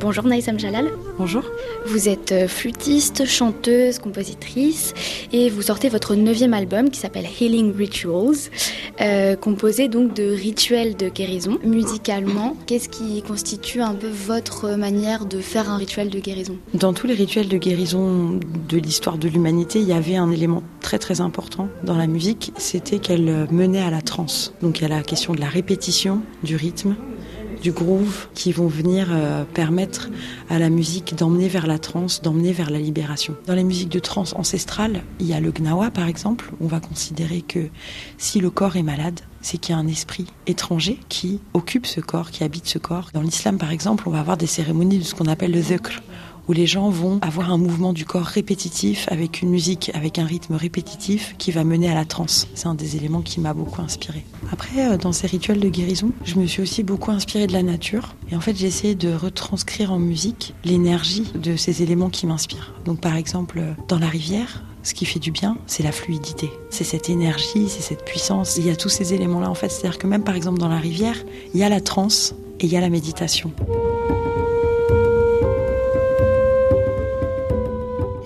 Bonjour Naïsam Jalal. Bonjour. Vous êtes euh, flûtiste, chanteuse, compositrice et vous sortez votre neuvième album qui s'appelle Healing Rituals, euh, composé donc de rituels de guérison. Musicalement, qu'est-ce qui constitue un peu votre manière de faire un rituel de guérison? Dans tous les rituels de guérison de l'histoire de l'humanité, il y avait un élément très très important dans la musique, c'était qu'elle menait à la transe. Donc il y a la question de la répétition, du rythme, du groove qui vont venir euh, permettre à la musique d'emmener vers la transe, d'emmener vers la libération. Dans les musiques de trance ancestrales, il y a le gnawa par exemple. On va considérer que si le corps est malade, c'est qu'il y a un esprit étranger qui occupe ce corps, qui habite ce corps. Dans l'islam par exemple, on va avoir des cérémonies de ce qu'on appelle le dhikr où les gens vont avoir un mouvement du corps répétitif avec une musique, avec un rythme répétitif qui va mener à la transe. C'est un des éléments qui m'a beaucoup inspiré. Après, euh, dans ces rituels de guérison, je me suis aussi beaucoup inspirée de la nature. Et en fait, j'ai essayé de retranscrire en musique l'énergie de ces éléments qui m'inspirent. Donc par exemple, dans la rivière, ce qui fait du bien, c'est la fluidité. C'est cette énergie, c'est cette puissance. Il y a tous ces éléments-là en fait. C'est-à-dire que même par exemple dans la rivière, il y a la transe et il y a la méditation.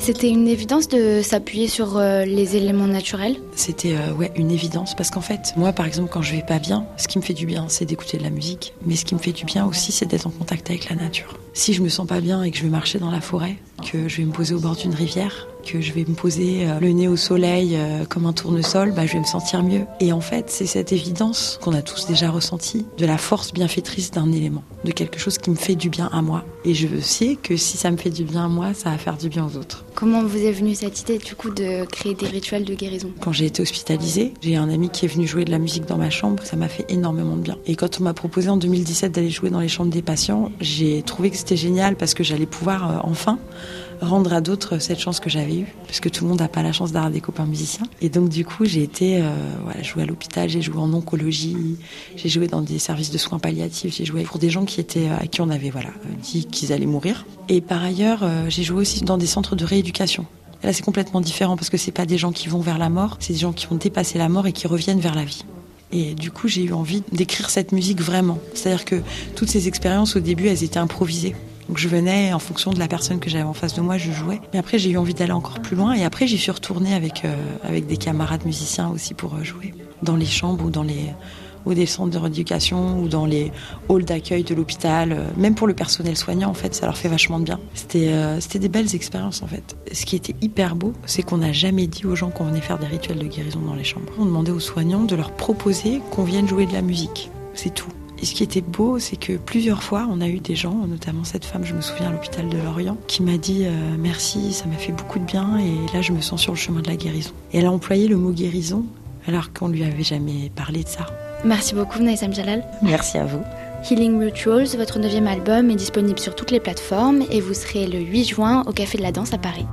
C'était une évidence de s'appuyer sur euh, les éléments naturels? C'était euh, ouais, une évidence parce qu'en fait, moi par exemple, quand je vais pas bien, ce qui me fait du bien, c'est d'écouter de la musique. Mais ce qui me fait du bien aussi, c'est d'être en contact avec la nature. Si je me sens pas bien et que je vais marcher dans la forêt, que je vais me poser au bord d'une rivière, que je vais me poser euh, le nez au soleil euh, comme un tournesol, bah, je vais me sentir mieux. Et en fait, c'est cette évidence qu'on a tous déjà ressentie de la force bienfaitrice d'un élément, de quelque chose qui me fait du bien à moi. Et je sais que si ça me fait du bien à moi, ça va faire du bien aux autres. Comment vous est venue cette idée du coup de créer des rituels de guérison? Quand j'ai été hospitalisée, j'ai un ami qui est venu jouer de la musique dans ma chambre, ça m'a fait énormément de bien. Et quand on m'a proposé en 2017 d'aller jouer dans les chambres des patients, j'ai trouvé que c'était génial parce que j'allais pouvoir euh, enfin rendre à d'autres cette chance que j'avais eue, parce que tout le monde n'a pas la chance d'avoir des copains musiciens. Et donc du coup, j'ai été euh, jouer à l'hôpital, j'ai joué en oncologie, j'ai joué dans des services de soins palliatifs, j'ai joué pour des gens qui étaient à qui on avait voilà dit qu'ils allaient mourir. Et par ailleurs, euh, j'ai joué aussi dans des centres de rééducation. là, c'est complètement différent parce que c'est pas des gens qui vont vers la mort, c'est des gens qui ont dépassé la mort et qui reviennent vers la vie. Et du coup, j'ai eu envie d'écrire cette musique vraiment. C'est-à-dire que toutes ces expériences, au début, elles étaient improvisées. Donc je venais en fonction de la personne que j'avais en face de moi, je jouais. Mais après, j'ai eu envie d'aller encore plus loin. Et après, j'y suis retournée avec, euh, avec des camarades musiciens aussi pour euh, jouer. Dans les chambres ou dans les des centres de rééducation ou dans les halls d'accueil de l'hôpital, euh, même pour le personnel soignant en fait, ça leur fait vachement de bien. C'était c'était des belles expériences en fait. Ce qui était hyper beau, c'est qu'on n'a jamais dit aux gens qu'on venait faire des rituels de guérison dans les chambres. On demandait aux soignants de leur proposer qu'on vienne jouer de la musique. C'est tout. Et ce qui était beau, c'est que plusieurs fois, on a eu des gens, notamment cette femme, je me souviens à l'hôpital de Lorient, qui m'a dit euh, merci, ça m'a fait beaucoup de bien et là je me sens sur le chemin de la guérison. Et elle a employé le mot guérison alors qu'on lui avait jamais parlé de ça. Merci beaucoup Naïsam Jalal. Merci à vous. Healing Rituals, votre neuvième album, est disponible sur toutes les plateformes et vous serez le 8 juin au Café de la Danse à Paris.